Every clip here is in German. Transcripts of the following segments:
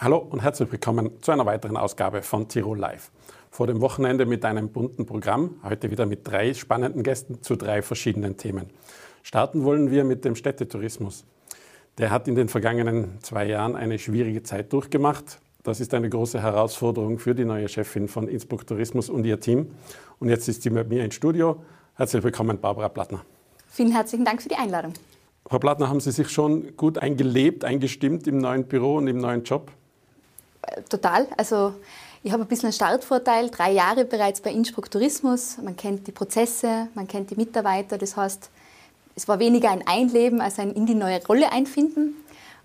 Hallo und herzlich willkommen zu einer weiteren Ausgabe von Tirol Live. Vor dem Wochenende mit einem bunten Programm, heute wieder mit drei spannenden Gästen zu drei verschiedenen Themen. Starten wollen wir mit dem Städtetourismus. Der hat in den vergangenen zwei Jahren eine schwierige Zeit durchgemacht. Das ist eine große Herausforderung für die neue Chefin von Innsbruck Tourismus und ihr Team. Und jetzt ist sie mit mir im Studio. Herzlich willkommen, Barbara Plattner. Vielen herzlichen Dank für die Einladung. Frau Plattner, haben Sie sich schon gut eingelebt, eingestimmt im neuen Büro und im neuen Job? Total. Also ich habe ein bisschen einen Startvorteil, drei Jahre bereits bei Innsbruck Tourismus. Man kennt die Prozesse, man kennt die Mitarbeiter. Das heißt, es war weniger ein Einleben als ein in die neue Rolle einfinden.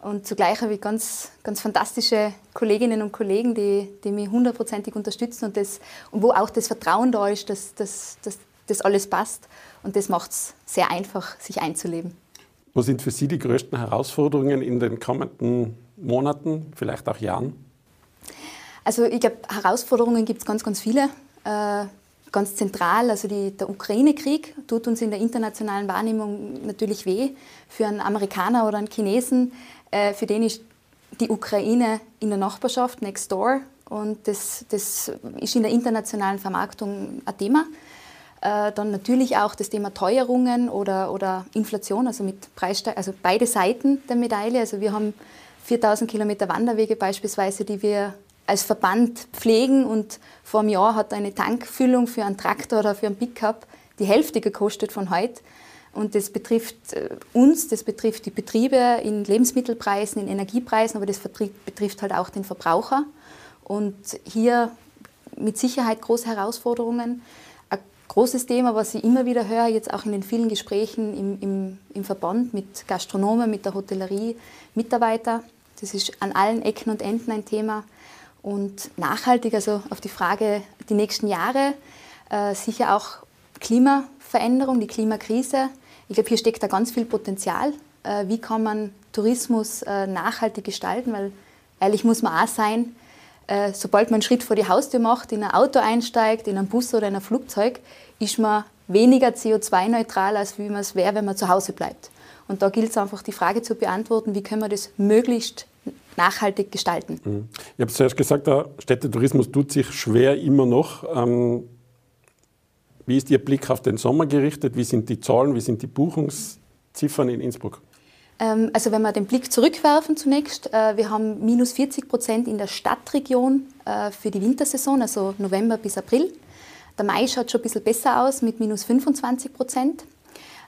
Und zugleich habe ich ganz, ganz fantastische Kolleginnen und Kollegen, die, die mich hundertprozentig unterstützen und, das, und wo auch das Vertrauen da ist, dass, dass, dass das alles passt. Und das macht es sehr einfach, sich einzuleben. Wo sind für Sie die größten Herausforderungen in den kommenden Monaten, vielleicht auch Jahren? Also ich glaube, Herausforderungen gibt es ganz, ganz viele. Äh, ganz zentral, also die, der Ukraine-Krieg tut uns in der internationalen Wahrnehmung natürlich weh. Für einen Amerikaner oder einen Chinesen, äh, für den ist die Ukraine in der Nachbarschaft, next door. Und das, das ist in der internationalen Vermarktung ein Thema. Äh, dann natürlich auch das Thema Teuerungen oder, oder Inflation, also mit Preissteig also beide Seiten der Medaille. Also wir haben 4000 Kilometer Wanderwege beispielsweise, die wir als Verband pflegen und vor einem Jahr hat eine Tankfüllung für einen Traktor oder für einen Pickup die Hälfte gekostet von heute. Und das betrifft äh, uns, das betrifft die Betriebe in Lebensmittelpreisen, in Energiepreisen, aber das betrifft halt auch den Verbraucher. Und hier mit Sicherheit große Herausforderungen. Ein großes Thema, was ich immer wieder höre, jetzt auch in den vielen Gesprächen im, im, im Verband mit Gastronomen, mit der Hotellerie, Mitarbeiter. Das ist an allen Ecken und Enden ein Thema. Und nachhaltig, also auf die Frage die nächsten Jahre, äh, sicher auch Klimaveränderung, die Klimakrise. Ich glaube, hier steckt da ganz viel Potenzial. Äh, wie kann man Tourismus äh, nachhaltig gestalten? Weil ehrlich muss man auch sein, sobald man einen Schritt vor die Haustür macht, in ein Auto einsteigt, in einen Bus oder in ein Flugzeug, ist man weniger CO2-neutral, als wie man es wäre, wenn man zu Hause bleibt. Und da gilt es einfach, die Frage zu beantworten, wie können wir das möglichst nachhaltig gestalten. Mhm. Ich habe zuerst gesagt, der Städtetourismus tut sich schwer immer noch. Ähm, wie ist Ihr Blick auf den Sommer gerichtet? Wie sind die Zahlen, wie sind die Buchungsziffern in Innsbruck? Ähm, also wenn wir den Blick zurückwerfen zunächst, äh, wir haben minus 40 Prozent in der Stadtregion äh, für die Wintersaison, also November bis April. Der Mai schaut schon ein bisschen besser aus mit minus 25 Prozent.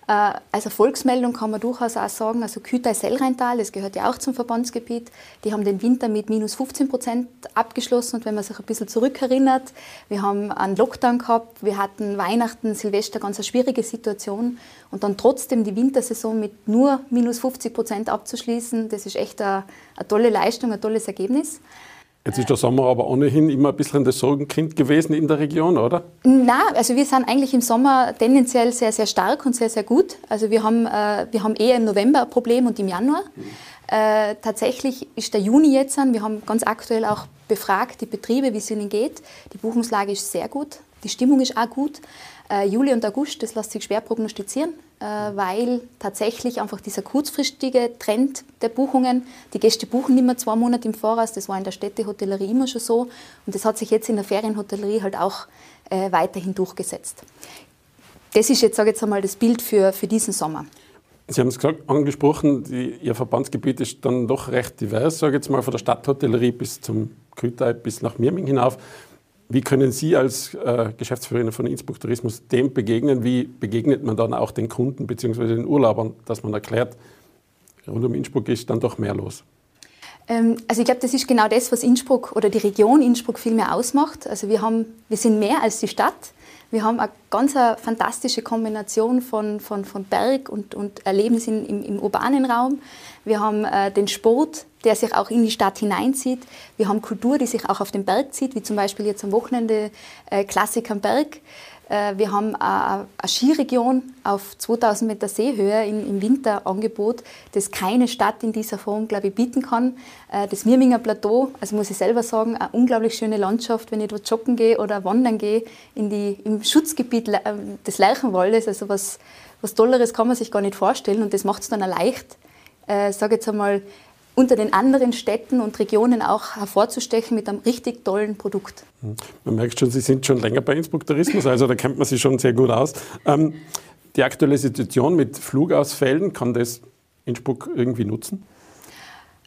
Äh, als Erfolgsmeldung kann man durchaus auch sagen, also Kütai-Sellrheintal, das gehört ja auch zum Verbandsgebiet, die haben den Winter mit minus 15 Prozent abgeschlossen. Und wenn man sich ein bisschen zurückerinnert, wir haben einen Lockdown gehabt, wir hatten Weihnachten, Silvester, ganz eine schwierige Situation. Und dann trotzdem die Wintersaison mit nur minus 50 Prozent abzuschließen, das ist echt eine, eine tolle Leistung, ein tolles Ergebnis. Jetzt ist der Sommer aber ohnehin immer ein bisschen das Sorgenkind gewesen in der Region, oder? Nein, also wir sind eigentlich im Sommer tendenziell sehr, sehr stark und sehr, sehr gut. Also wir haben, äh, wir haben eher im November ein Problem und im Januar. Mhm. Äh, tatsächlich ist der Juni jetzt an. Wir haben ganz aktuell auch befragt, die Betriebe, wie es ihnen geht. Die Buchungslage ist sehr gut, die Stimmung ist auch gut. Äh, Juli und August, das lässt sich schwer prognostizieren, weil tatsächlich einfach dieser kurzfristige Trend der Buchungen, die Gäste buchen nicht mehr zwei Monate im Voraus, das war in der Städtehotellerie immer schon so und das hat sich jetzt in der Ferienhotellerie halt auch äh, weiterhin durchgesetzt. Das ist jetzt, sage ich jetzt einmal, das Bild für, für diesen Sommer. Sie haben es gesagt, angesprochen, die, Ihr Verbandsgebiet ist dann doch recht divers, sage ich jetzt mal, von der Stadthotellerie bis zum Kütai bis nach Mirming hinauf. Wie können Sie als äh, Geschäftsführerin von Innsbruck Tourismus dem begegnen? Wie begegnet man dann auch den Kunden bzw. den Urlaubern, dass man erklärt, rund um Innsbruck ist dann doch mehr los? Ähm, also ich glaube, das ist genau das, was Innsbruck oder die Region Innsbruck viel mehr ausmacht. Also wir, haben, wir sind mehr als die Stadt. Wir haben eine ganz eine fantastische Kombination von, von, von Berg und, und Erlebnis im, im urbanen Raum. Wir haben äh, den Sport, der sich auch in die Stadt hineinzieht. Wir haben Kultur, die sich auch auf den Berg zieht, wie zum Beispiel jetzt am Wochenende äh, Klassik am Berg. Äh, wir haben eine Skiregion auf 2000 Meter Seehöhe im Winterangebot, das keine Stadt in dieser Form, glaube ich, bieten kann. Äh, das Mirminger Plateau, also muss ich selber sagen, eine unglaublich schöne Landschaft, wenn ich dort joggen gehe oder wandern gehe, in die, im Schutzgebiet äh, des Lerchenwaldes. Also was, was Tolleres kann man sich gar nicht vorstellen und das macht es dann auch leicht, äh, sage jetzt einmal, unter den anderen Städten und Regionen auch hervorzustechen mit einem richtig tollen Produkt. Man merkt schon, Sie sind schon länger bei Innsbruck Tourismus, also da kennt man sich schon sehr gut aus. Ähm, die aktuelle Situation mit Flugausfällen, kann das Innsbruck irgendwie nutzen?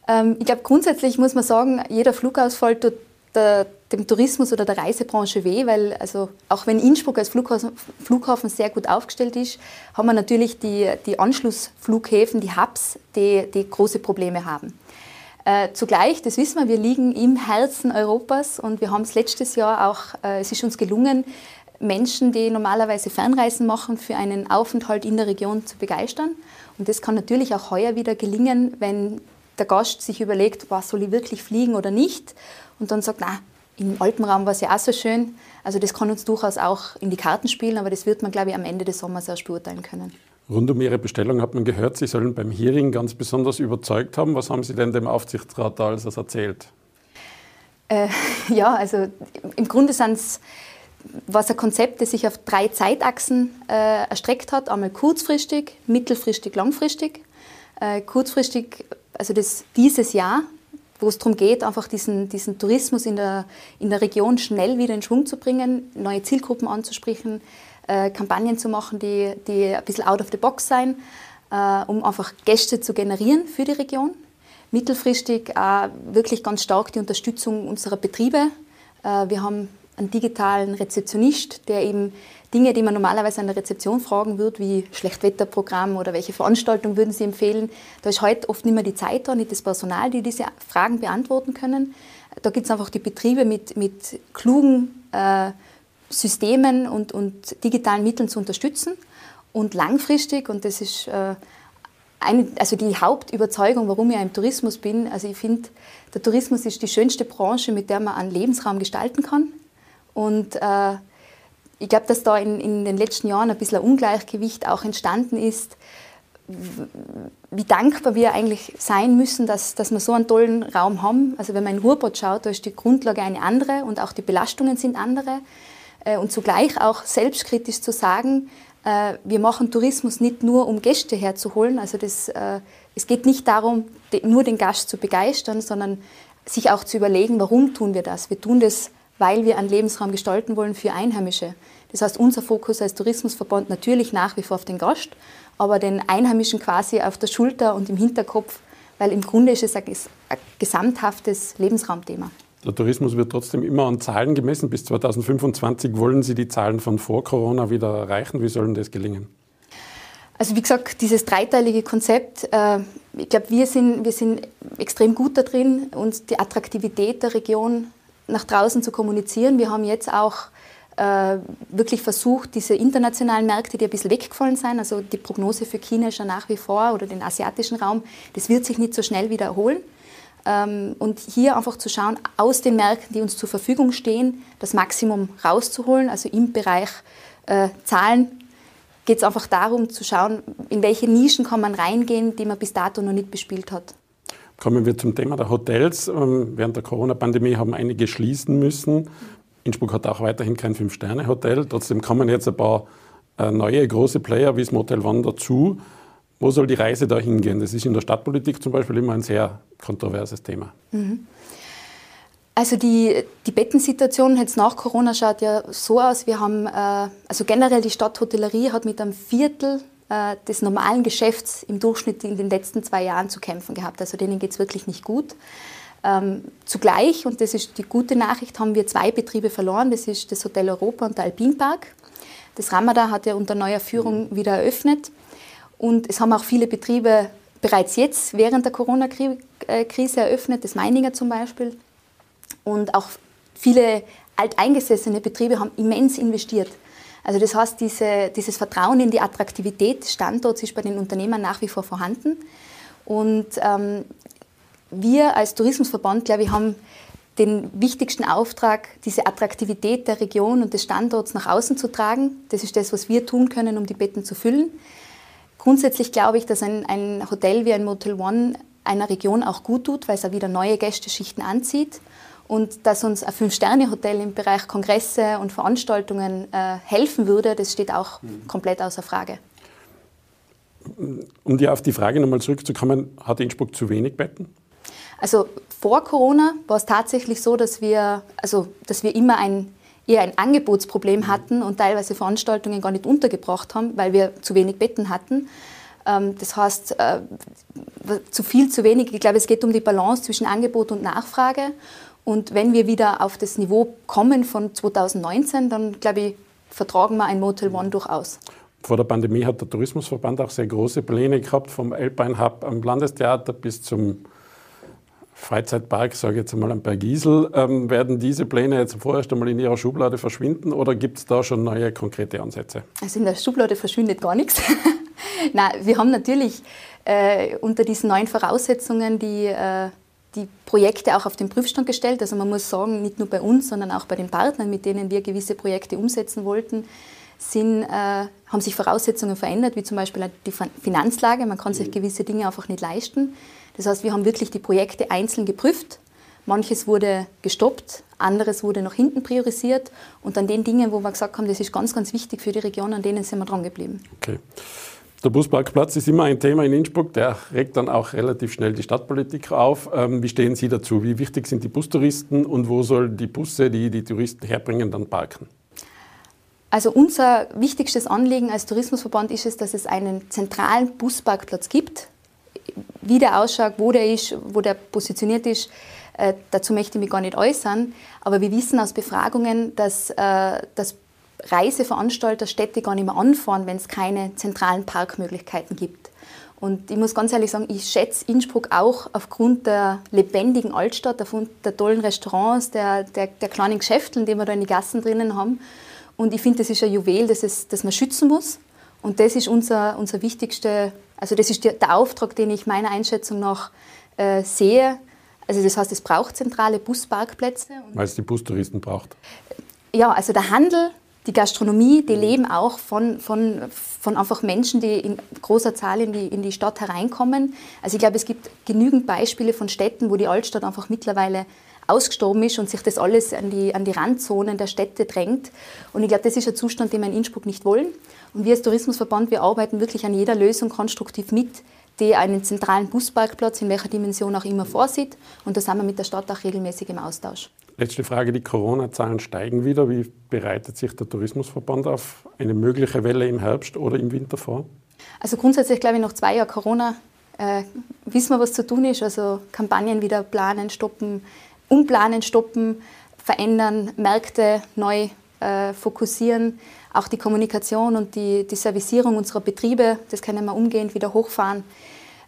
Ähm, ich glaube, grundsätzlich muss man sagen, jeder Flugausfall tut der, dem Tourismus oder der Reisebranche weh, weil also auch wenn Innsbruck als Flughafen, Flughafen sehr gut aufgestellt ist, haben wir natürlich die, die Anschlussflughäfen, die Hubs, die, die große Probleme haben. Äh, zugleich, das wissen wir, wir liegen im Herzen Europas und wir haben es letztes Jahr auch, äh, es ist uns gelungen, Menschen, die normalerweise Fernreisen machen, für einen Aufenthalt in der Region zu begeistern. Und das kann natürlich auch heuer wieder gelingen, wenn der Gast sich überlegt, was soll ich wirklich fliegen oder nicht und dann sagt, na, im Alpenraum war es ja auch so schön. Also das kann uns durchaus auch in die Karten spielen, aber das wird man, glaube ich, am Ende des Sommers erst beurteilen können. Rund um Ihre Bestellung hat man gehört, Sie sollen beim Hearing ganz besonders überzeugt haben. Was haben Sie denn dem Aufsichtsrat da alles erzählt? Äh, ja, also im Grunde sind es was ein Konzept, das sich auf drei Zeitachsen äh, erstreckt hat. Einmal kurzfristig, mittelfristig, langfristig. Äh, kurzfristig, also das, dieses Jahr wo es darum geht, einfach diesen, diesen Tourismus in der, in der Region schnell wieder in Schwung zu bringen, neue Zielgruppen anzusprechen, äh, Kampagnen zu machen, die, die ein bisschen out of the box sein, äh, um einfach Gäste zu generieren für die Region. Mittelfristig äh, wirklich ganz stark die Unterstützung unserer Betriebe. Äh, wir haben einen digitalen Rezeptionist, der eben Dinge, die man normalerweise an der Rezeption fragen würde, wie Schlechtwetterprogramm oder welche Veranstaltung würden Sie empfehlen, da ist heute oft nicht mehr die Zeit da, nicht das Personal, die diese Fragen beantworten können. Da gibt es einfach die Betriebe mit, mit klugen äh, Systemen und, und digitalen Mitteln zu unterstützen. Und langfristig, und das ist äh, eine, also die Hauptüberzeugung, warum ich im Tourismus bin, also ich finde, der Tourismus ist die schönste Branche, mit der man einen Lebensraum gestalten kann. Und äh, ich glaube, dass da in, in, den letzten Jahren ein bisschen ein Ungleichgewicht auch entstanden ist, wie dankbar wir eigentlich sein müssen, dass, dass wir so einen tollen Raum haben. Also wenn man in Ruhrpott schaut, da ist die Grundlage eine andere und auch die Belastungen sind andere. Äh, und zugleich auch selbstkritisch zu sagen, äh, wir machen Tourismus nicht nur, um Gäste herzuholen. Also das, äh, es geht nicht darum, nur den Gast zu begeistern, sondern sich auch zu überlegen, warum tun wir das. Wir tun das weil wir einen Lebensraum gestalten wollen für Einheimische. Das heißt, unser Fokus als Tourismusverband natürlich nach wie vor auf den Gast, aber den Einheimischen quasi auf der Schulter und im Hinterkopf, weil im Grunde ist es ein, gesamthaftes Lebensraumthema. Der Tourismus wird trotzdem immer an Zahlen gemessen. Bis 2025 wollen Sie die Zahlen von vor Corona wieder erreichen. Wie soll das gelingen? Also wie gesagt, dieses dreiteilige Konzept, äh, ich glaube, wir sind, wir sind extrem gut da drin, uns die Attraktivität der Region nach draußen zu kommunizieren. Wir haben jetzt auch äh, wirklich versucht, diese internationalen Märkte, die ein bisschen weggefallen sind, also die Prognose für China ist ja nach wie vor oder den asiatischen Raum, das wird sich nicht so schnell wieder erholen. Ähm, und hier einfach zu schauen, aus den Märkten, die uns zur Verfügung stehen, das Maximum rauszuholen. Also im Bereich äh, Zahlen geht es einfach darum zu schauen, in welche Nischen kann man reingehen, die man bis dato noch nicht bespielt hat. Kommen wir zum Thema der Hotels. Ähm, während der Corona-Pandemie haben einige schließen müssen. Innsbruck hat auch weiterhin kein Fünf-Sterne-Hotel. Trotzdem kommen jetzt ein paar äh, neue große Player wie das Motel One dazu. Wo soll die Reise da hingehen? Das ist in der Stadtpolitik zum Beispiel immer ein sehr kontroverses Thema. Mhm. Also die, die Bettensituation jetzt nach Corona schaut ja so aus. Wir haben, äh, also generell die Stadthotellerie hat mit einem Viertel des normalen Geschäfts im Durchschnitt in den letzten zwei Jahren zu kämpfen gehabt. Also denen geht es wirklich nicht gut. Ähm, zugleich, und das ist die gute Nachricht, haben wir zwei Betriebe verloren. Das ist das Hotel Europa und der Alpinpark. Das Ramada hat ja unter neuer Führung wieder eröffnet. Und es haben auch viele Betriebe bereits jetzt während der Corona-Krise eröffnet, das Meininger zum Beispiel. Und auch viele alteingesessene Betriebe haben immens investiert. Also das heißt, diese, dieses Vertrauen in die Attraktivität des Standorts ist bei den Unternehmern nach wie vor vorhanden. Und ähm, wir als Tourismusverband, glaube ich, haben den wichtigsten Auftrag, diese Attraktivität der Region und des Standorts nach außen zu tragen. Das ist das, was wir tun können, um die Betten zu füllen. Grundsätzlich glaube ich, dass ein, ein Hotel wie ein Motel One einer Region auch gut tut, weil es auch wieder neue Gästeschichten anzieht und dass uns ein Fünf-Sterne-Hotel im Bereich Kongresse und Veranstaltungen äh, helfen würde, das steht auch mhm. komplett außer Frage. Um dir auf die Frage nochmal zurückzukommen, hat Innsbruck zu wenig Betten? Also vor Corona war es tatsächlich so, dass wir, also, dass wir immer ein, eher ein Angebotsproblem hatten und teilweise Veranstaltungen gar nicht untergebracht haben, weil wir zu wenig Betten hatten. Ähm, das heißt, äh, zu viel, zu wenig. Ich glaube, es geht um die Balance zwischen Angebot und Nachfrage. Und wenn wir wieder auf das Niveau kommen von 2019, dann glaube ich, vertragen wir ein Motel One durchaus. Vor der Pandemie hat der Tourismusverband auch sehr große Pläne gehabt, vom Alpine Hub am Landestheater bis zum Freizeitpark, sage ich jetzt einmal am Bergisel. Ähm, werden diese Pläne jetzt vorerst einmal in Ihrer Schublade verschwinden oder gibt es da schon neue konkrete Ansätze? Also in der Schublade verschwindet gar nichts. Nein, wir haben natürlich äh, unter diesen neuen Voraussetzungen die, äh, die Projekte auch auf den Prüfstand gestellt. Also man muss sagen, nicht nur bei uns, sondern auch bei den Partnern, mit denen wir gewisse Projekte umsetzen wollten, sind, äh, haben sich Voraussetzungen verändert, wie zum Beispiel die Finanzlage. Man kann sich gewisse Dinge einfach nicht leisten. Das heißt, wir haben wirklich die Projekte einzeln geprüft. Manches wurde gestoppt, anderes wurde nach hinten priorisiert. Und an den Dingen, wo wir gesagt haben, das ist ganz, ganz wichtig für die Region, an denen sind wir dran geblieben. Okay. Der Busparkplatz ist immer ein Thema in Innsbruck, der regt dann auch relativ schnell die Stadtpolitik auf. Ähm, wie stehen Sie dazu? Wie wichtig sind die Bustouristen und wo sollen die Busse, die die Touristen herbringen, dann parken? Also unser wichtigstes Anliegen als Tourismusverband ist es, dass es einen zentralen Busparkplatz gibt. Wie der ausschaut, wo der ist, wo der positioniert ist, äh, dazu möchte ich mich gar nicht äußern. Aber wir wissen aus Befragungen, dass, äh, dass Reiseveranstalter Städte gar nicht mehr anfahren, wenn es keine zentralen Parkmöglichkeiten gibt. Und ich muss ganz ehrlich sagen, ich schätze Innsbruck auch aufgrund der lebendigen Altstadt, aufgrund der tollen Restaurants, der, der, der kleinen Geschäfte, die wir da in die Gassen drinnen haben. Und ich finde, das ist ein Juwel, das, es, das man schützen muss. Und das ist unser, unser wichtigster, also das ist der, der Auftrag, den ich meiner Einschätzung nach äh, sehe. Also das heißt, es braucht zentrale Busparkplätze. Weil es die Bustouristen braucht. Ja, also der Handel, die Gastronomie, die leben auch von, von, von einfach Menschen, die in großer Zahl in die, in die Stadt hereinkommen. Also ich glaube, es gibt genügend Beispiele von Städten, wo die Altstadt einfach mittlerweile ausgestorben ist und sich das alles an die, an die Randzonen der Städte drängt. Und ich glaube, das ist ein Zustand, den wir in Innsbruck nicht wollen. Und wir als Tourismusverband, wir arbeiten wirklich an jeder Lösung konstruktiv mit, die einen zentralen Busparkplatz in welcher Dimension auch immer vorsieht. Und da sind wir mit der Stadt auch regelmäßig im Austausch. Letzte Frage, die Corona-Zahlen steigen wieder. Wie bereitet sich der Tourismusverband auf eine mögliche Welle im Herbst oder im Winter vor? Also grundsätzlich glaube ich, nach zwei Jahren Corona äh, wissen wir, was zu tun ist. Also Kampagnen wieder planen, stoppen, umplanen, stoppen, verändern, Märkte neu äh, fokussieren, auch die Kommunikation und die, die Servicierung unserer Betriebe, das können wir umgehend wieder hochfahren.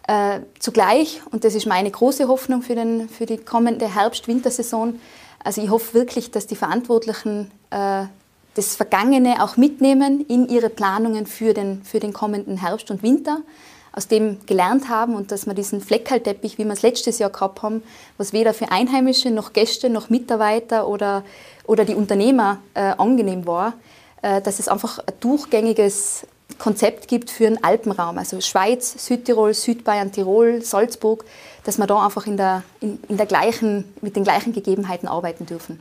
Äh, zugleich, und das ist meine große Hoffnung für, den, für die kommende Herbst-Wintersaison, also ich hoffe wirklich, dass die Verantwortlichen äh, das Vergangene auch mitnehmen in ihre Planungen für den, für den kommenden Herbst und Winter aus dem gelernt haben und dass wir diesen Fleckerlteppich, wie wir es letztes Jahr gehabt haben, was weder für Einheimische noch Gäste noch Mitarbeiter oder, oder die Unternehmer äh, angenehm war, äh, dass es einfach ein durchgängiges Konzept gibt für den Alpenraum, also Schweiz, Südtirol, Südbayern, Tirol, Salzburg, dass wir da einfach in der, in, in der gleichen, mit den gleichen Gegebenheiten arbeiten dürfen.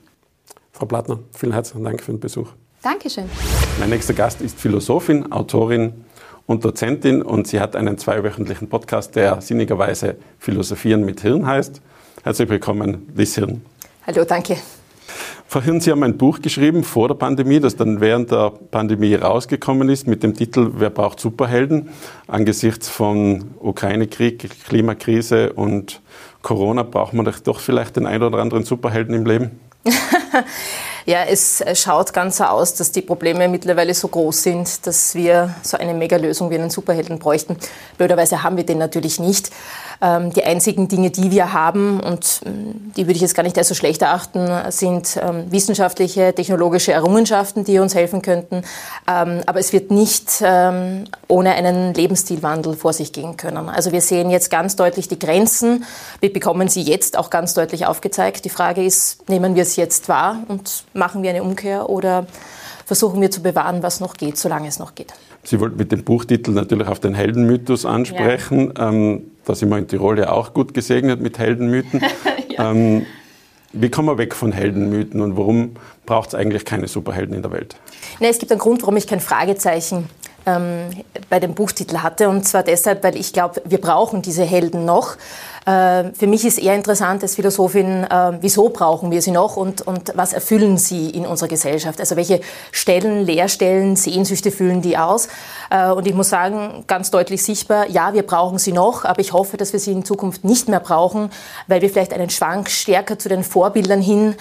Frau Plattner, vielen herzlichen Dank für den Besuch. Dankeschön. Mein nächster Gast ist Philosophin, Autorin und Dozentin und sie hat einen zweiwöchentlichen Podcast, der sinnigerweise Philosophieren mit Hirn heißt. Herzlich willkommen, Liz Hirn. Hallo, danke. Frau Hirn, Sie haben ein Buch geschrieben vor der Pandemie, das dann während der Pandemie rausgekommen ist mit dem Titel Wer braucht Superhelden? Angesichts von Ukraine-Krieg, Klimakrise und Corona braucht man doch vielleicht den einen oder anderen Superhelden im Leben? Ja, es schaut ganz so aus, dass die Probleme mittlerweile so groß sind, dass wir so eine Mega-Lösung wie einen Superhelden bräuchten. Blöderweise haben wir den natürlich nicht. Ähm, die einzigen Dinge, die wir haben, und ähm, die würde ich jetzt gar nicht als so schlecht erachten, sind ähm, wissenschaftliche, technologische Errungenschaften, die uns helfen könnten. aber es wird nicht ohne einen Lebensstilwandel vor sich gehen können. Also wir sehen jetzt ganz deutlich die Grenzen. Wir bekommen sie jetzt auch ganz deutlich aufgezeigt. Die Frage ist, nehmen wir es jetzt wahr und machen wir eine Umkehr oder versuchen wir zu bewahren, was noch geht, solange es noch geht. Sie wollten mit dem Buchtitel natürlich auf den Heldenmythos ansprechen. Ja. Ähm, da sind wir in Tirol ja auch gut gesegnet mit Heldenmythen. ja. ähm, wie kommen wir weg von Heldenmythen und warum braucht es eigentlich keine Superhelden in der Welt? Nee, es gibt einen Grund, warum ich kein Fragezeichen ähm, bei dem Buchtitel hatte. Und zwar deshalb, weil ich glaube, wir brauchen diese Helden noch. Äh, für mich ist eher interessant als Philosophin, äh, wieso brauchen wir sie noch und, und was erfüllen sie in unserer Gesellschaft? Also welche Stellen, Leerstellen, Sehnsüchte füllen die aus? Äh, und ich muss sagen, ganz deutlich sichtbar, ja, wir brauchen sie noch, aber ich hoffe, dass wir sie in Zukunft nicht mehr brauchen, weil wir vielleicht einen Schwank stärker zu den Vorbildern hin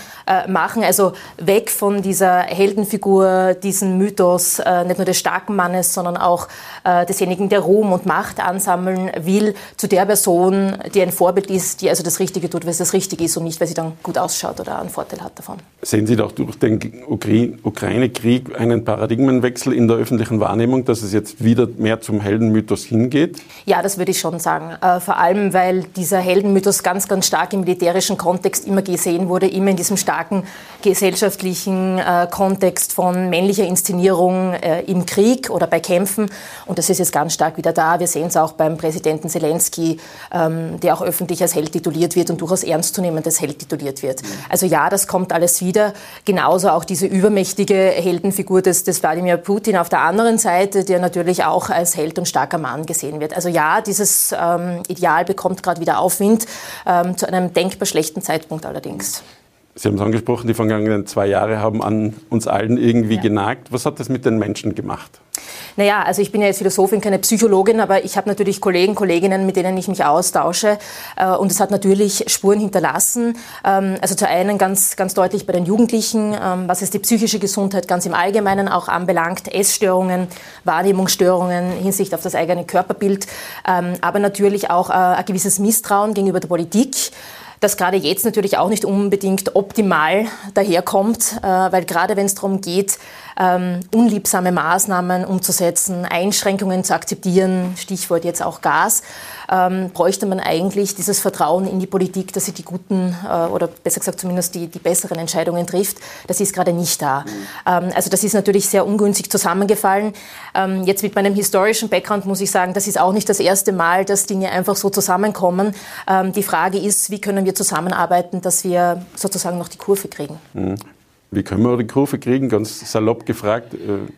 machen. Also weg von dieser Heldenfigur, diesen Mythos, nicht nur des starken Mannes, sondern auch desjenigen, der Ruhm und Macht ansammeln will, zu der Person, die ein Vorbild ist, die also das Richtige tut, weil es das Richtige ist und nicht, weil sie dann gut ausschaut oder einen Vorteil hat davon. Sehen Sie doch durch den Ukraine-Krieg einen Paradigmenwechsel in der öffentlichen Wahrnehmung, dass es jetzt wieder mehr zum Heldenmythos hingeht? Ja, das würde ich schon sagen. Äh, vor allem, weil dieser Heldenmythos ganz, ganz stark im militärischen Kontext immer gesehen wurde, immer in diesem starken gesellschaftlichen äh, Kontext von männlicher Inszenierung äh, im Krieg oder bei Kämpfen. Und das ist jetzt ganz stark wieder da. Wir sehen es auch beim Präsidenten Zelensky, ähm, der auch öffentlich als Held tituliert wird und durchaus ernstzunehmend als Held tituliert wird. Also ja, das kommt alles wieder. Genauso auch diese übermächtige Heldenfigur des, des Wladimir Putin auf der anderen Seite, der natürlich auch als Held und starker Mann gesehen wird. Also ja, dieses ähm, Ideal bekommt gerade wieder Aufwind, ähm, zu einem denkbar schlechten Zeitpunkt allerdings. Sie haben es angesprochen, die vergangenen zwei Jahre haben an uns allen irgendwie ja. genagt. Was hat das mit den Menschen gemacht? Naja, also ich bin ja jetzt Philosophin, keine Psychologin, aber ich habe natürlich Kollegen, Kolleginnen, mit denen ich mich austausche. Äh, und es hat natürlich Spuren hinterlassen. Ähm, also zu einen ganz, ganz deutlich bei den Jugendlichen, ähm, was es die psychische Gesundheit ganz im Allgemeinen auch anbelangt, Essstörungen, Wahrnehmungsstörungen hinsichtlich auf das eigene Körperbild, ähm, aber natürlich auch äh, ein gewisses Misstrauen gegenüber der Politik das gerade jetzt natürlich auch nicht unbedingt optimal daherkommt, äh, weil gerade wenn es darum geht, ähm, unliebsame Maßnahmen umzusetzen, Einschränkungen zu akzeptieren, Stichwort jetzt auch Gas, ähm, bräuchte man eigentlich dieses Vertrauen in die Politik, dass sie die guten äh, oder besser gesagt zumindest die, die besseren Entscheidungen trifft. Das ist gerade nicht da. Ähm, also das ist natürlich sehr ungünstig zusammengefallen. Ähm, jetzt mit meinem historischen Background muss ich sagen, das ist auch nicht das erste Mal, dass Dinge einfach so zusammenkommen. Ähm, die Frage ist, wie können wir zusammenarbeiten, dass wir sozusagen noch die Kurve kriegen. Mhm. Wie können wir die Kurve kriegen? Ganz salopp gefragt. Äh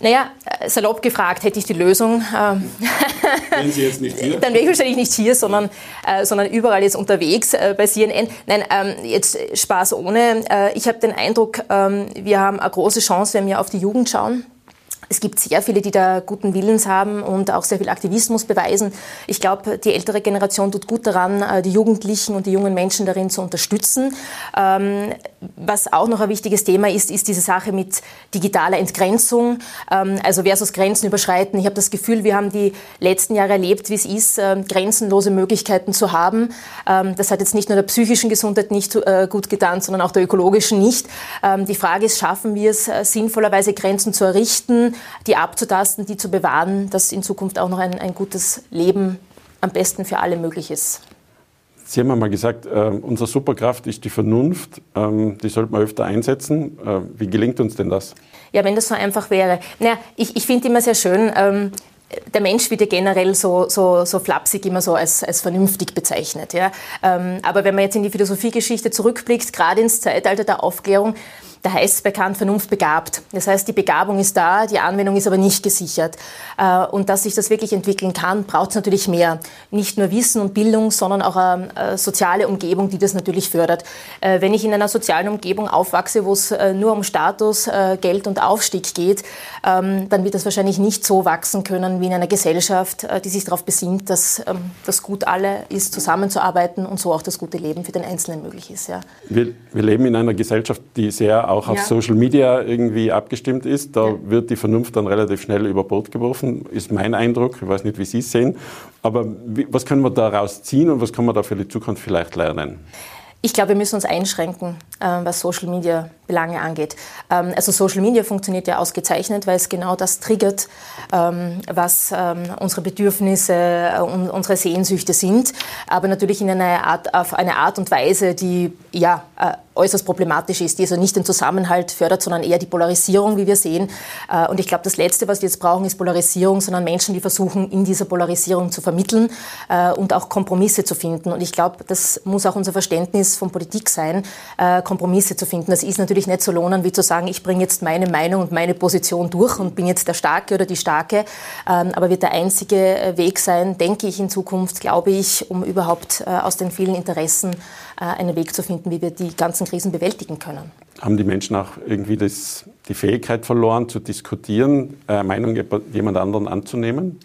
naja, äh, salopp gefragt hätte ich die Lösung. Ähm, Wenn Sie jetzt nicht hier? Dann wäre ich wahrscheinlich nicht hier, sondern, äh, sondern überall jetzt unterwegs äh, bei CNN. Nein, ähm, jetzt Spaß ohne. Äh, ich habe den Eindruck, ähm, wir haben eine große Chance, wenn wir auf die Jugend schauen. Es gibt sehr viele, die da guten Willens haben und auch sehr viel Aktivismus beweisen. Ich glaube, die ältere Generation tut gut daran, äh, die Jugendlichen und die jungen Menschen darin zu unterstützen. Ähm, was auch noch ein wichtiges Thema ist, ist diese Sache mit digitaler Entgrenzung, ähm, also versus Grenzen überschreiten. Ich habe das Gefühl, wir haben die letzten Jahre erlebt, wie es ist, ähm, grenzenlose Möglichkeiten zu haben. Das hat jetzt nicht nur der psychischen Gesundheit nicht äh, gut getan, sondern auch der ökologischen nicht. Die Frage ist, schaffen wir es äh, sinnvollerweise Grenzen zu errichten? Die abzutasten, die zu bewahren, dass in Zukunft auch noch ein, ein gutes Leben am besten für alle möglich ist. Sie haben einmal gesagt, äh, unsere Superkraft ist die Vernunft. Ähm, die sollte man öfter einsetzen. Äh, wie gelingt uns denn das? Ja, wenn das so einfach wäre. Naja, ich, ich finde immer sehr schön, ähm, der Mensch wird ja generell so, so, so flapsig immer so als, als vernünftig bezeichnet. Ja? Ähm, aber wenn man jetzt in die Philosophiegeschichte zurückblickt, gerade ins Zeitalter der Aufklärung, da heißt es bekannt Vernunft begabt. Das heißt, die Begabung ist da, die Anwendung ist aber nicht gesichert. Äh, und dass sich das wirklich entwickeln kann, braucht es natürlich mehr. Nicht nur Wissen und Bildung, sondern auch eine soziale Umgebung, die das natürlich fördert. Äh, wenn ich in einer sozialen Umgebung aufwachse, wo es äh, nur um Status, Geld und Aufstieg geht, ähm, dann wird das wahrscheinlich nicht so wachsen können wie in einer Gesellschaft, die sich darauf besinnt, dass ähm, das Gut alle ist, zusammenzuarbeiten und so auch das gute Leben für den Einzelnen möglich ist. Ja. Wir, wir leben in einer Gesellschaft, die sehr auch auf ja. Social Media irgendwie abgestimmt ist. Da ja. wird die Vernunft dann relativ schnell über Bord geworfen, ist mein Eindruck. Ich weiß nicht, wie Sie es sehen. Aber wie, was können wir daraus ziehen und was kann man da für die Zukunft vielleicht lernen? Ich glaube, wir müssen uns einschränken, äh, was Social Media Belange angeht. Ähm, also Social Media funktioniert ja ausgezeichnet, weil es genau das triggert, ähm, was ähm, unsere Bedürfnisse äh, und unsere Sehnsüchte sind, aber natürlich in einer Art, auf eine Art und Weise, die ja äh, äußerst problematisch ist, die also nicht den Zusammenhalt fördert, sondern eher die Polarisierung, wie wir sehen. Äh, und ich glaube, das Letzte, was wir jetzt brauchen, ist Polarisierung, sondern Menschen, die versuchen, in dieser Polarisierung zu vermitteln äh, und auch Kompromisse zu finden. Und ich glaube, das muss auch unser Verständnis von Politik sein, äh, Kompromisse zu finden. Das ist natürlich nicht so lohnen, wie zu sagen, ich bringe jetzt meine Meinung und meine Position durch und bin jetzt der Starke oder die Starke. Ähm, aber wird der einzige Weg sein, denke ich in Zukunft, glaube ich, um überhaupt aus den vielen Interessen einen Weg zu finden, wie wir die ganzen Krisen bewältigen können. Haben die Menschen auch irgendwie das, die Fähigkeit verloren, zu diskutieren, äh, Meinung jemand anderen anzunehmen?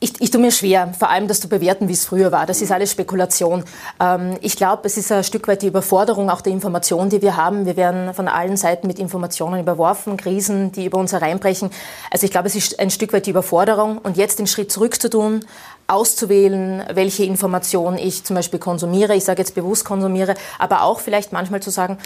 Ich, ich tue mir schwer, vor allem das zu bewerten, wie es früher war. Das ist alles Spekulation. Ähm, ich glaube, es ist ein Stück weit die Überforderung auch der Information, die wir haben. Wir werden von allen Seiten mit Informationen überworfen, Krisen, die über uns hereinbrechen. Also ich glaube, es ist ein Stück weit die Überforderung. Und jetzt den Schritt zurück zu tun, auszuwählen, welche Information ich zum Beispiel konsumiere. Ich sage jetzt bewusst konsumiere, aber auch vielleicht manchmal zu sagen,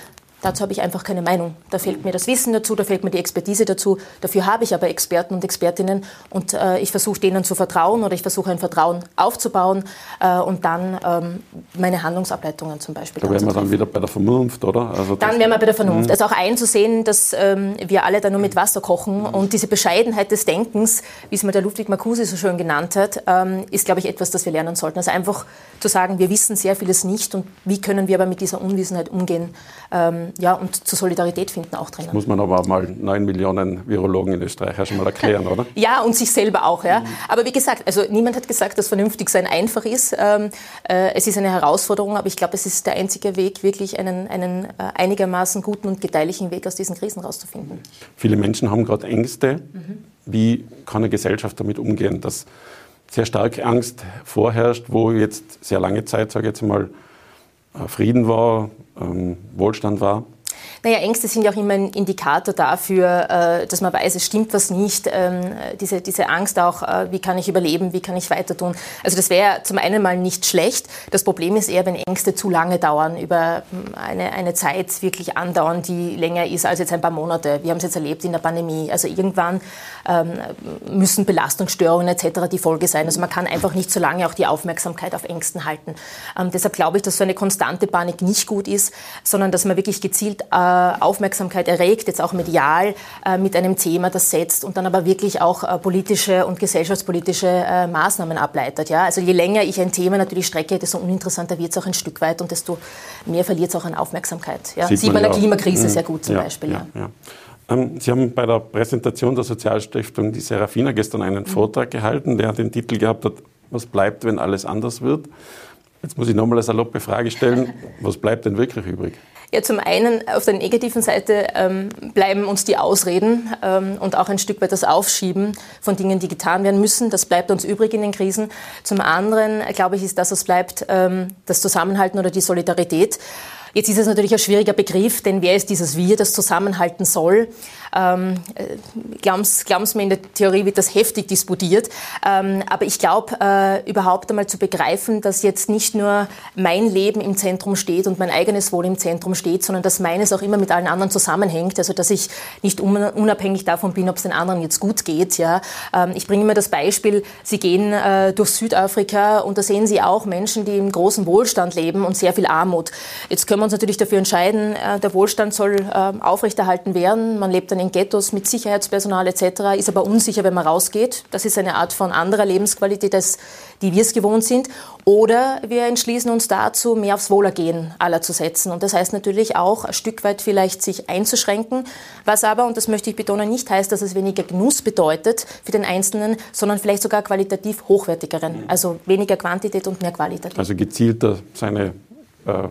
Dazu habe ich einfach keine Meinung. Da fehlt mir das Wissen dazu, da fehlt mir die Expertise dazu. Dafür habe ich aber Experten und Expertinnen und äh, ich versuche denen zu vertrauen oder ich versuche ein Vertrauen aufzubauen äh, und dann ähm, meine Handlungsableitungen zum Beispiel. Da wären wir dann wieder bei der Vernunft, oder? Also dann wären wir bei der Vernunft. Mhm. Also auch einzusehen, dass ähm, wir alle da nur mit Wasser kochen mhm. und diese Bescheidenheit des Denkens, wie es mal der Ludwig Marcuse so schön genannt hat, ähm, ist, glaube ich, etwas, das wir lernen sollten. Also einfach zu sagen, wir wissen sehr vieles nicht und wie können wir aber mit dieser Unwissenheit umgehen ähm, ja, und zur Solidarität finden auch drinnen. Muss man aber auch mal neun Millionen Virologen in Österreich erst mal erklären, oder? ja, und sich selber auch. Ja. Aber wie gesagt, also niemand hat gesagt, dass vernünftig sein einfach ist. Ähm, äh, es ist eine Herausforderung, aber ich glaube, es ist der einzige Weg, wirklich einen, einen äh, einigermaßen guten und gedeihlichen Weg aus diesen Krisen rauszufinden. Viele Menschen haben gerade Ängste. Mhm. Wie kann eine Gesellschaft damit umgehen, dass sehr stark Angst vorherrscht, wo jetzt sehr lange Zeit, sage ich jetzt mal, äh, Frieden war, ähm, Wohlstand war. Naja, Ängste sind ja auch immer ein Indikator dafür, äh, dass man weiß, es stimmt was nicht. Ähm, diese, diese Angst auch, äh, wie kann ich überleben, wie kann ich weiter tun. Also das wäre zum einen mal nicht schlecht. Das Problem ist eher, wenn Ängste zu lange dauern, über hm, eine, eine Zeit wirklich andauern, die länger ist als jetzt ein paar Monate. Wir haben es jetzt erlebt in der Pandemie. Also irgendwann ähm, müssen Belastungsstörungen etc. die Folge sein. Also man kann einfach nicht so lange auch die Aufmerksamkeit auf Ängsten halten. Ähm, deshalb glaube ich, dass so eine konstante Panik nicht gut ist, sondern dass man wirklich gezielt äh, Aufmerksamkeit erregt, jetzt auch medial äh, mit einem Thema, das setzt und dann aber wirklich auch äh, politische und gesellschaftspolitische äh, Maßnahmen ableitet. Ja? Also je länger ich ein Thema natürlich strecke, desto uninteressanter wird es auch ein Stück weit und desto mehr verliert es auch an Aufmerksamkeit. Ja? Sieht, Sieht man in der Klimakrise sehr gut zum Beispiel. Ähm, Sie haben bei der Präsentation der Sozialstiftung die Serafina gestern einen mhm. Vortrag gehalten, der den Titel gehabt hat, was bleibt, wenn alles anders wird? Jetzt muss ich nochmal eine saloppe Frage stellen, was bleibt denn wirklich übrig? Ja, zum einen auf der negativen Seite ähm, bleiben uns die Ausreden ähm, und auch ein Stück weit das Aufschieben von Dingen, die getan werden müssen. Das bleibt uns übrig in den Krisen. Zum anderen, glaube ich, ist das, was bleibt, ähm, das Zusammenhalten oder die Solidarität. Jetzt ist es natürlich ein schwieriger Begriff, denn wer ist dieses Wir, das zusammenhalten soll? Ähm, äh, Glauben Sie mir, in der Theorie wird das heftig disputiert. Ähm, aber ich glaube, äh, überhaupt einmal zu begreifen, dass jetzt nicht nur mein Leben im Zentrum steht und mein eigenes Wohl im Zentrum steht, sondern dass meines auch immer mit allen anderen zusammenhängt. Also dass ich nicht unabhängig davon bin, ob es den anderen jetzt gut geht. Ja. Ähm, ich bringe immer das Beispiel, Sie gehen äh, durch Südafrika und da sehen Sie auch Menschen, die im großen Wohlstand leben und sehr viel Armut. Jetzt können wir uns natürlich dafür entscheiden, äh, der Wohlstand soll äh, aufrechterhalten werden. Man lebt dann in Ghettos mit Sicherheitspersonal etc., ist aber unsicher, wenn man rausgeht. Das ist eine Art von anderer Lebensqualität, als die wir es gewohnt sind. Oder wir entschließen uns dazu, mehr aufs Wohlergehen aller zu setzen. Und das heißt natürlich auch, ein Stück weit vielleicht sich einzuschränken, was aber, und das möchte ich betonen, nicht heißt, dass es weniger Genuss bedeutet für den Einzelnen, sondern vielleicht sogar qualitativ hochwertigeren. Also weniger Quantität und mehr Qualität. Also gezielter seine äh,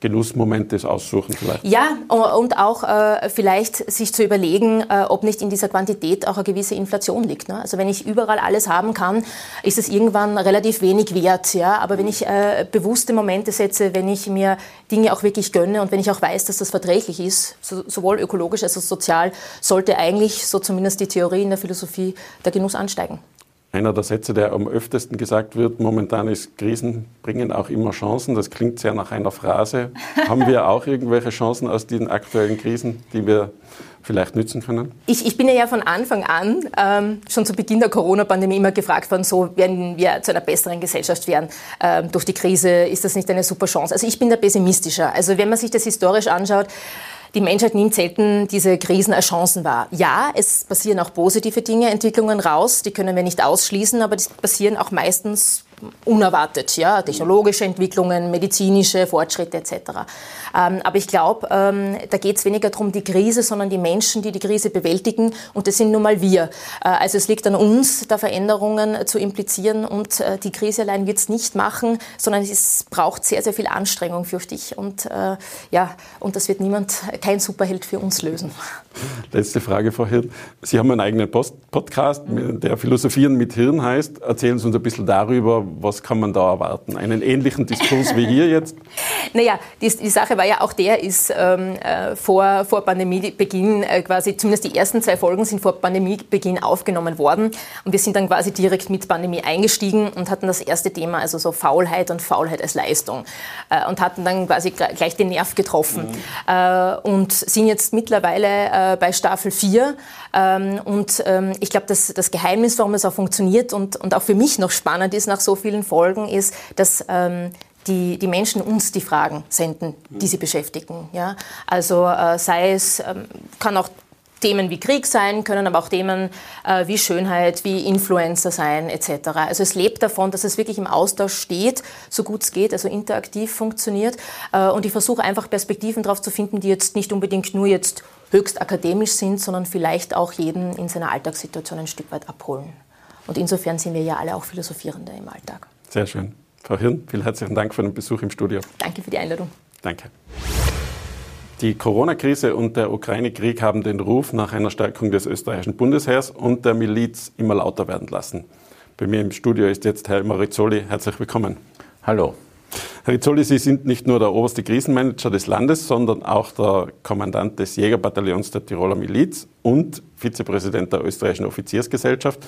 Genussmomente aussuchen vielleicht. Ja, und auch äh, vielleicht sich zu überlegen, äh, ob nicht in dieser Quantität auch eine gewisse Inflation liegt. Ne? Also wenn ich überall alles haben kann, ist es irgendwann relativ wenig wert. Ja? Aber wenn ich äh, bewusste Momente setze, wenn ich mir Dinge auch wirklich gönne und wenn ich auch weiß, dass das verträglich ist, so, sowohl ökologisch als auch sozial, sollte eigentlich, so zumindest die Theorie in der Philosophie, der Genuss ansteigen. Einer der Sätze, der am öftesten gesagt wird, momentan ist, Krisen bringen auch immer Chancen. Das klingt sehr nach einer Phrase. Haben wir auch irgendwelche Chancen aus den aktuellen Krisen, die wir vielleicht nützen können? Ich, ich bin ja von Anfang an, ähm, schon zu Beginn der Corona-Pandemie, immer gefragt worden, so werden wir zu einer besseren Gesellschaft werden ähm, durch die Krise. Ist das nicht eine super Chance? Also ich bin da pessimistischer. Also wenn man sich das historisch anschaut, die Menschheit nimmt selten diese Krisen als Chancen wahr. Ja, es passieren auch positive Dinge, Entwicklungen raus, die können wir nicht ausschließen, aber die passieren auch meistens unerwartet, ja, technologische Entwicklungen, medizinische Fortschritte etc. Ähm, aber ich glaube, ähm, da geht es weniger darum, die Krise, sondern die Menschen, die die Krise bewältigen und das sind nun mal wir. Äh, also es liegt an uns, da Veränderungen zu implizieren und äh, die Krise allein wird es nicht machen, sondern es braucht sehr, sehr viel Anstrengung, fürchte ich. Und äh, ja, und das wird niemand, kein Superheld für uns lösen. Letzte Frage, Frau Hirn. Sie haben einen eigenen Post Podcast, der Philosophieren mit Hirn heißt. Erzählen Sie uns ein bisschen darüber, was kann man da erwarten? Einen ähnlichen Diskurs wie hier jetzt? Naja, die, die Sache war ja auch der, ist ähm, äh, vor, vor Pandemiebeginn äh, quasi, zumindest die ersten zwei Folgen sind vor Pandemiebeginn aufgenommen worden. Und wir sind dann quasi direkt mit Pandemie eingestiegen und hatten das erste Thema, also so Faulheit und Faulheit als Leistung. Äh, und hatten dann quasi gleich den Nerv getroffen. Mhm. Äh, und sind jetzt mittlerweile äh, bei Staffel 4. Ähm, und ähm, ich glaube, das, das Geheimnis, warum es auch funktioniert und, und auch für mich noch spannend ist nach so vielen Folgen, ist, dass ähm, die, die Menschen uns die Fragen senden, die sie beschäftigen. Ja? Also äh, sei es, ähm, kann auch Themen wie Krieg sein, können aber auch Themen äh, wie Schönheit, wie Influencer sein, etc. Also es lebt davon, dass es wirklich im Austausch steht, so gut es geht, also interaktiv funktioniert. Äh, und ich versuche einfach Perspektiven darauf zu finden, die jetzt nicht unbedingt nur jetzt höchst akademisch sind, sondern vielleicht auch jeden in seiner Alltagssituation ein Stück weit abholen. Und insofern sind wir ja alle auch Philosophierende im Alltag. Sehr schön. Frau Hirn, vielen herzlichen Dank für den Besuch im Studio. Danke für die Einladung. Danke. Die Corona-Krise und der Ukraine-Krieg haben den Ruf nach einer Stärkung des österreichischen Bundesheers und der Miliz immer lauter werden lassen. Bei mir im Studio ist jetzt Herr Marizzoli. Herzlich willkommen. Hallo. Herr Rizzoli, Sie sind nicht nur der oberste Krisenmanager des Landes, sondern auch der Kommandant des Jägerbataillons der Tiroler Miliz und Vizepräsident der österreichischen Offiziersgesellschaft.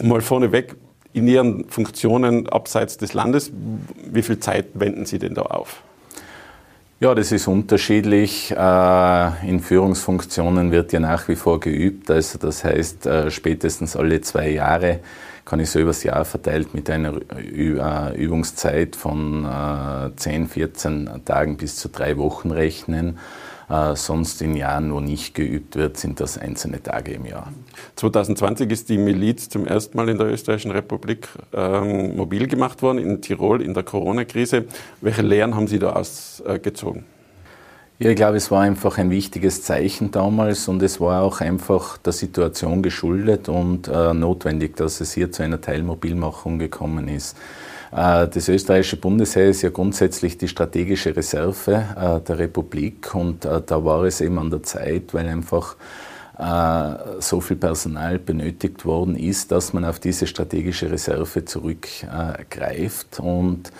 Mal vorneweg, in Ihren Funktionen abseits des Landes, wie viel Zeit wenden Sie denn da auf? Ja, das ist unterschiedlich. Äh, in Führungsfunktionen wird ja nach wie vor geübt. Also das heißt, äh, spätestens alle zwei Jahre kann ich so übers Jahr verteilt mit einer äh, Übungszeit von 10, 14 Tagen bis zu drei Wochen rechnen. Äh, sonst in Jahren, wo nicht geübt wird, sind das einzelne Tage im Jahr. 2020 ist die Miliz zum ersten Mal in der Österreichischen Republik ähm, mobil gemacht worden, in Tirol in der Corona-Krise. Welche Lehren haben Sie da ausgezogen? Ja, ich glaube, es war einfach ein wichtiges Zeichen damals und es war auch einfach der Situation geschuldet und äh, notwendig, dass es hier zu einer Teilmobilmachung gekommen ist. Äh, das österreichische Bundesheer ist ja grundsätzlich die strategische Reserve äh, der Republik. Und äh, da war es eben an der Zeit, weil einfach so viel Personal benötigt worden ist, dass man auf diese strategische Reserve zurückgreift. Und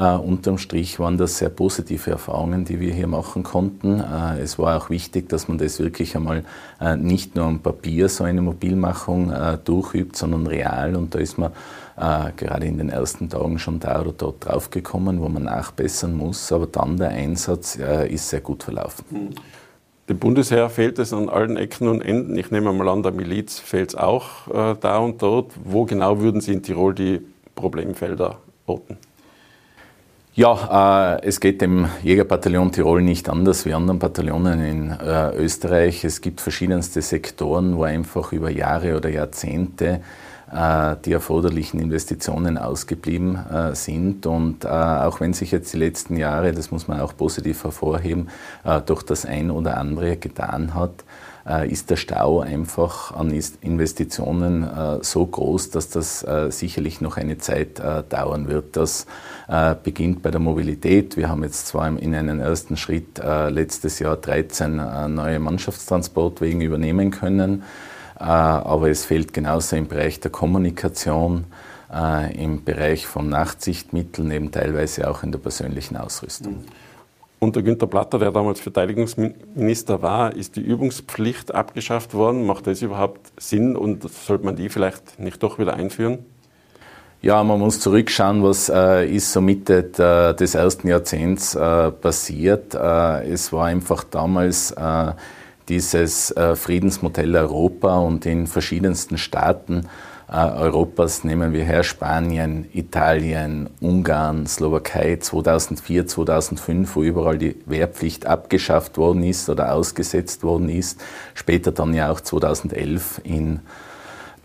Uh, unterm Strich waren das sehr positive Erfahrungen, die wir hier machen konnten. Uh, es war auch wichtig, dass man das wirklich einmal uh, nicht nur am Papier so eine Mobilmachung durchübt, sondern real. Und da ist man gerade in den ersten Tagen schon da oder dort draufgekommen, wo man nachbessern muss. Aber dann der Einsatz ist sehr gut verlaufen. Hm. Dem Bundesheer fehlt es an allen Ecken und Enden. Ich nehme mal an, der Miliz fehlt es auch äh, da und dort. Wo genau würden Sie in Tirol die Problemfelder orten? Ja, äh, es geht dem Jägerbataillon Tirol nicht anders wie anderen Bataillonen in äh, Österreich. Es gibt verschiedenste Sektoren, wo einfach über Jahre oder Jahrzehnte äh, die erforderlichen Investitionen ausgeblieben äh, sind. Und äh, auch wenn sich jetzt die letzten Jahre, das muss man auch positiv hervorheben, äh, durch das ein oder andere getan hat, ist der Stau einfach an Investitionen äh, so groß, dass das äh, sicherlich noch eine Zeit dauern wird. Das beginnt bei der Mobilität. Wir haben jetzt zwar in einem ersten Schritt letztes Jahr 13 neue Mannschaftstransportwegen übernehmen können, aber es fehlt genauso im Bereich der Kommunikation, im Bereich von Nachtsichtmitteln, eben teilweise auch in der persönlichen Ausrüstung. Mhm. Unter Günter Platter, der damals Verteidigungsminister war, ist die Übungspflicht abgeschafft worden. Macht das überhaupt Sinn und sollte man die vielleicht nicht doch wieder einführen? Ja, man muss zurückschauen, was äh, ist so Mitte der, des ersten Jahrzehnts äh, passiert. Äh, es war einfach damals äh, dieses äh, Friedensmodell Europa und in verschiedensten Staaten äh, Europas nehmen wir her Spanien, Italien, Ungarn, Slowakei 2004, 2005, wo überall die Wehrpflicht abgeschafft worden ist oder ausgesetzt worden ist. Später dann ja auch 2011 in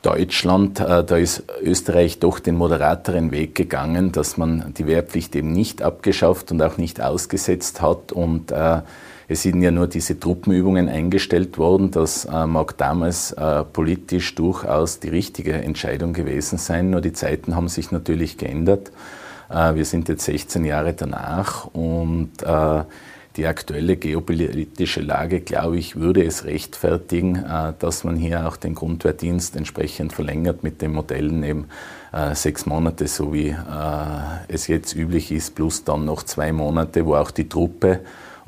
Deutschland, äh, da ist Österreich doch den moderateren Weg gegangen, dass man die Wehrpflicht eben nicht abgeschafft und auch nicht ausgesetzt hat und äh, es sind ja nur diese Truppenübungen eingestellt worden. Das äh, mag damals äh, politisch durchaus die richtige Entscheidung gewesen sein. Nur die Zeiten haben sich natürlich geändert. Äh, wir sind jetzt 16 Jahre danach und äh, die aktuelle geopolitische Lage, glaube ich, würde es rechtfertigen, dass man hier auch den Grundwehrdienst entsprechend verlängert mit den Modellen eben sechs Monate, so wie es jetzt üblich ist, plus dann noch zwei Monate, wo auch die Truppe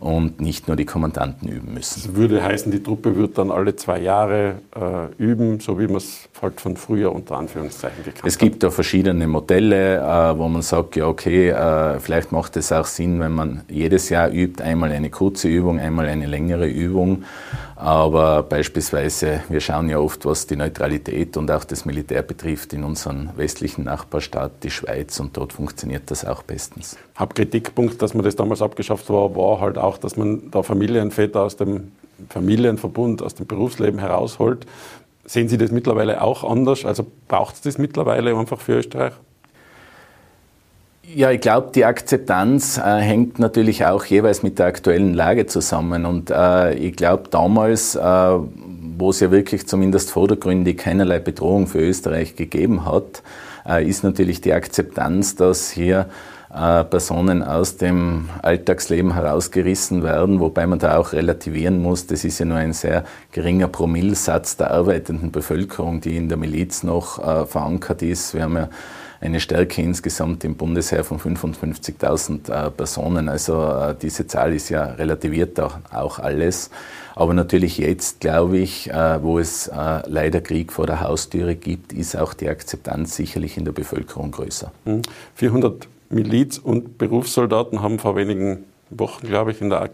und nicht nur die Kommandanten üben müssen. Das würde heißen, die Truppe wird dann alle zwei Jahre äh, üben, so wie man es halt von früher unter Anführungszeichen gekannt hat. Es gibt da verschiedene Modelle, äh, wo man sagt, ja okay, äh, vielleicht macht es auch Sinn, wenn man jedes Jahr übt, einmal eine kurze Übung, einmal eine längere Übung. Aber beispielsweise, wir schauen ja oft, was die Neutralität und auch das Militär betrifft in unserem westlichen Nachbarstaat, die Schweiz, und dort funktioniert das auch bestens. Hauptkritikpunkt, dass man das damals abgeschafft war, war halt auch, dass man da Familienväter aus dem Familienverbund, aus dem Berufsleben herausholt. Sehen Sie das mittlerweile auch anders? Also braucht es das mittlerweile einfach für Österreich? Ja, ich glaube, die Akzeptanz äh, hängt natürlich auch jeweils mit der aktuellen Lage zusammen. Und äh, ich glaube, damals, äh, wo es ja wirklich zumindest vordergründig keinerlei Bedrohung für Österreich gegeben hat, äh, ist natürlich die Akzeptanz, dass hier äh, Personen aus dem Alltagsleben herausgerissen werden, wobei man da auch relativieren muss, das ist ja nur ein sehr geringer Promillsatz der arbeitenden Bevölkerung, die in der Miliz noch äh, verankert ist. Wir haben ja eine Stärke insgesamt im Bundesheer von 55.000 äh, Personen. Also äh, diese Zahl ist ja relativiert auch, auch alles. Aber natürlich jetzt, glaube ich, äh, wo es leider Krieg vor der Haustüre gibt, ist auch die Akzeptanz sicherlich in der Bevölkerung größer. 400 mhm. Miliz- und Berufssoldaten haben vor wenigen Wochen, glaube ich, in der,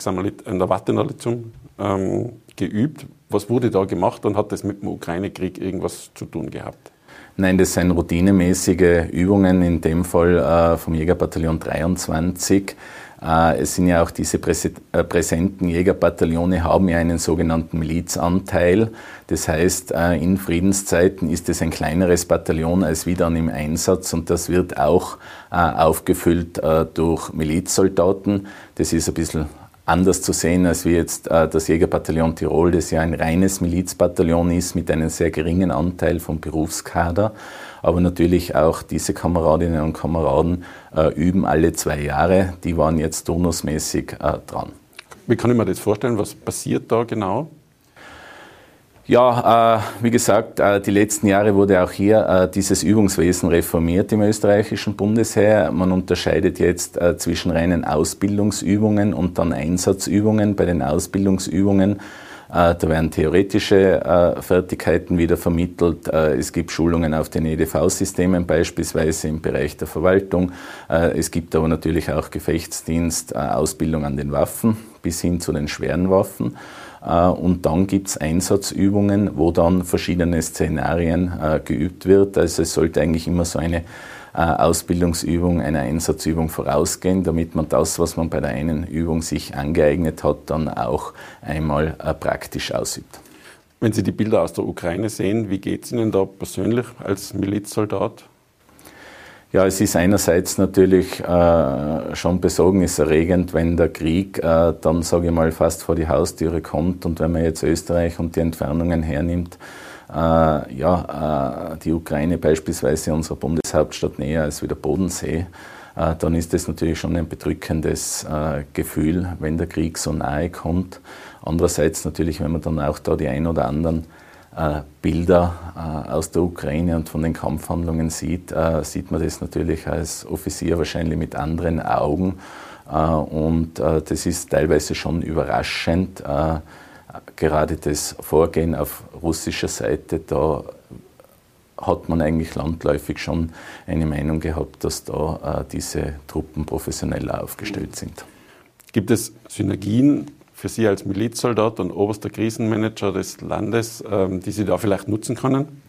in der Wattener Litzung ähm, geübt. Was wurde da gemacht und hat das mit dem Ukraine-Krieg irgendwas zu tun gehabt? Nein, das sind routinemäßige Übungen, in dem Fall äh, vom Jägerbataillon 23. Äh, es sind ja auch diese äh, präsenten Jägerbataillone haben ja einen sogenannten Milizanteil. Das heißt, in Friedenszeiten ist es ein kleineres Bataillon als wie dann im Einsatz und das wird auch aufgefüllt durch Milizsoldaten. Das ist ein bisschen anders zu sehen, als wie jetzt äh, das Jägerbataillon Tirol, das ja ein reines Milizbataillon ist mit einem sehr geringen Anteil vom Berufskader. Aber natürlich auch diese Kameradinnen und Kameraden äh, üben alle zwei Jahre. Die waren jetzt turnusmäßig äh, dran. Wie kann ich mir das vorstellen? Was passiert da genau? Ja, äh, wie gesagt, äh, die letzten Jahre wurde auch hier äh, dieses Übungswesen reformiert im österreichischen Bundesheer. Man unterscheidet jetzt äh, zwischen reinen Ausbildungsübungen und dann Einsatzübungen. Bei den Ausbildungsübungen äh, da werden theoretische äh, Fertigkeiten wieder vermittelt. Es gibt Schulungen auf den EDV-Systemen, beispielsweise im Bereich der Verwaltung. Es gibt aber natürlich auch Gefechtsdienst, Ausbildung an den Waffen bis hin zu den schweren Waffen. Äh, und dann gibt es Einsatzübungen, wo dann verschiedene Szenarien äh, geübt wird. Also es sollte eigentlich immer so eine äh, Ausbildungsübung, eine Einsatzübung vorausgehen, damit man das, was man bei der einen Übung sich angeeignet hat, dann auch einmal praktisch ausübt. Wenn Sie die Bilder aus der Ukraine sehen, wie geht es Ihnen da persönlich als Milizsoldat? Ja, es ist einerseits natürlich äh, schon besorgniserregend, wenn der Krieg äh, dann, sage ich mal, fast vor die Haustüre kommt und wenn man jetzt Österreich und die Entfernungen hernimmt, äh, ja, äh, die Ukraine beispielsweise unserer Bundeshauptstadt näher als wie der Bodensee, äh, dann ist das natürlich schon ein bedrückendes äh, Gefühl, wenn der Krieg so nahe kommt. Andererseits natürlich, wenn man dann auch da die ein oder anderen Bilder äh, aus der Ukraine und von den Kampfhandlungen sieht, äh, sieht man das natürlich als Offizier wahrscheinlich mit anderen Augen. Und das ist teilweise schon überraschend. Gerade das Vorgehen auf russischer Seite, da hat man eigentlich landläufig schon eine Meinung gehabt, dass da diese Truppen professioneller aufgestellt sind. Gibt es Synergien für Sie als Milizsoldat und oberster Krisenmanager des Landes, ähm, die Sie da vielleicht nutzen können?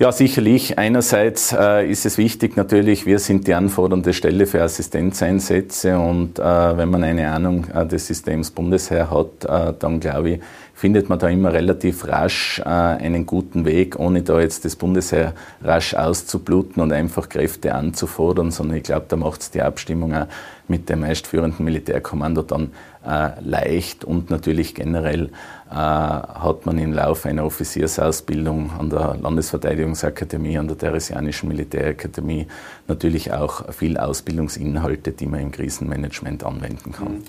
Ja, sicherlich. Einerseits äh, ist es wichtig natürlich, wir sind die anfordernde Stelle für Assistenzeinsätze und äh, wenn man eine Ahnung äh, des Systems Bundesheer hat, äh, dann glaube ich, findet man da immer relativ rasch äh, einen guten Weg, ohne da jetzt das Bundesheer rasch auszubluten und einfach Kräfte anzufordern, sondern ich glaube, da macht es die Abstimmung auch mit dem meistführenden Militärkommando dann leicht und natürlich generell äh, hat man im Laufe einer Offiziersausbildung an der Landesverteidigungsakademie, an der Theresianischen Militärakademie natürlich auch viel Ausbildungsinhalte, die man im Krisenmanagement anwenden kann. Mhm.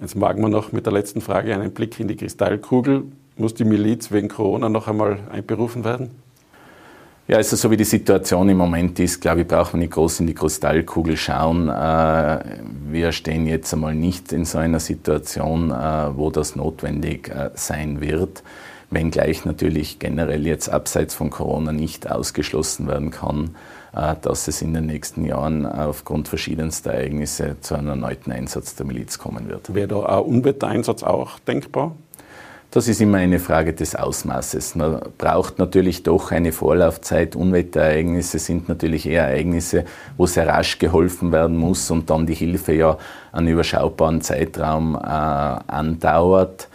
Jetzt wagen wir noch mit der letzten Frage einen Blick in die Kristallkugel. Muss die Miliz wegen Corona noch einmal einberufen werden? Ja, also so wie die Situation im Moment ist, glaube ich, brauchen wir nicht groß in die Kristallkugel schauen. Äh, wir stehen jetzt einmal nicht in so einer Situation, äh, wo das notwendig äh, sein wird, wenngleich natürlich generell jetzt abseits von Corona nicht ausgeschlossen werden kann, dass es in den nächsten Jahren aufgrund verschiedenster Ereignisse zu einem erneuten Einsatz der Miliz kommen wird. Wäre da ein Unwettereinsatz auch denkbar? Das ist immer eine Frage des Ausmaßes. Man braucht natürlich doch eine Vorlaufzeit. Unwetterereignisse sind natürlich eher Ereignisse, wo sehr rasch geholfen werden muss und dann die Hilfe ja einen überschaubaren Zeitraum äh, andauert.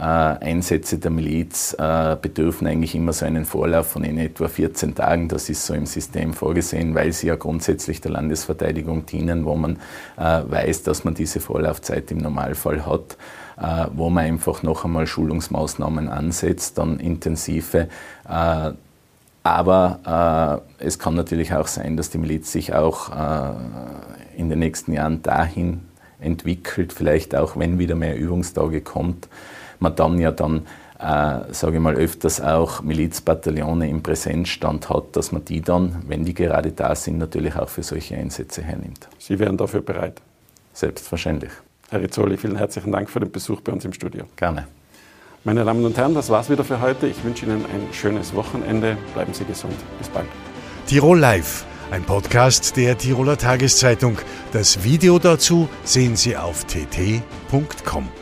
Äh, Einsätze der Miliz äh, bedürfen eigentlich immer so einen Vorlauf von in etwa 14 Tagen. Das ist so im System vorgesehen, weil sie ja grundsätzlich der Landesverteidigung dienen, wo man äh, weiß, dass man diese Vorlaufzeit im Normalfall hat. Äh, wo man einfach noch einmal Schulungsmaßnahmen ansetzt, dann intensive. Äh, aber äh, es kann natürlich auch sein, dass die Miliz sich auch in den nächsten Jahren dahin entwickelt, vielleicht auch wenn wieder mehr Übungstage kommt, man dann ja dann äh, sage ich mal, öfters auch Milizbataillone im Präsenzstand hat, dass man die dann, wenn die gerade da sind, natürlich auch für solche Einsätze hernimmt. Sie wären dafür bereit? Selbstverständlich. Herr Rizzoli, vielen herzlichen Dank für den Besuch bei uns im Studio. Gerne. Meine Damen und Herren, das war's wieder für heute. Ich wünsche Ihnen ein schönes Wochenende. Bleiben Sie gesund. Bis bald. Tirol Live, ein Podcast der Tiroler Tageszeitung. Das Video dazu sehen Sie auf tt.com.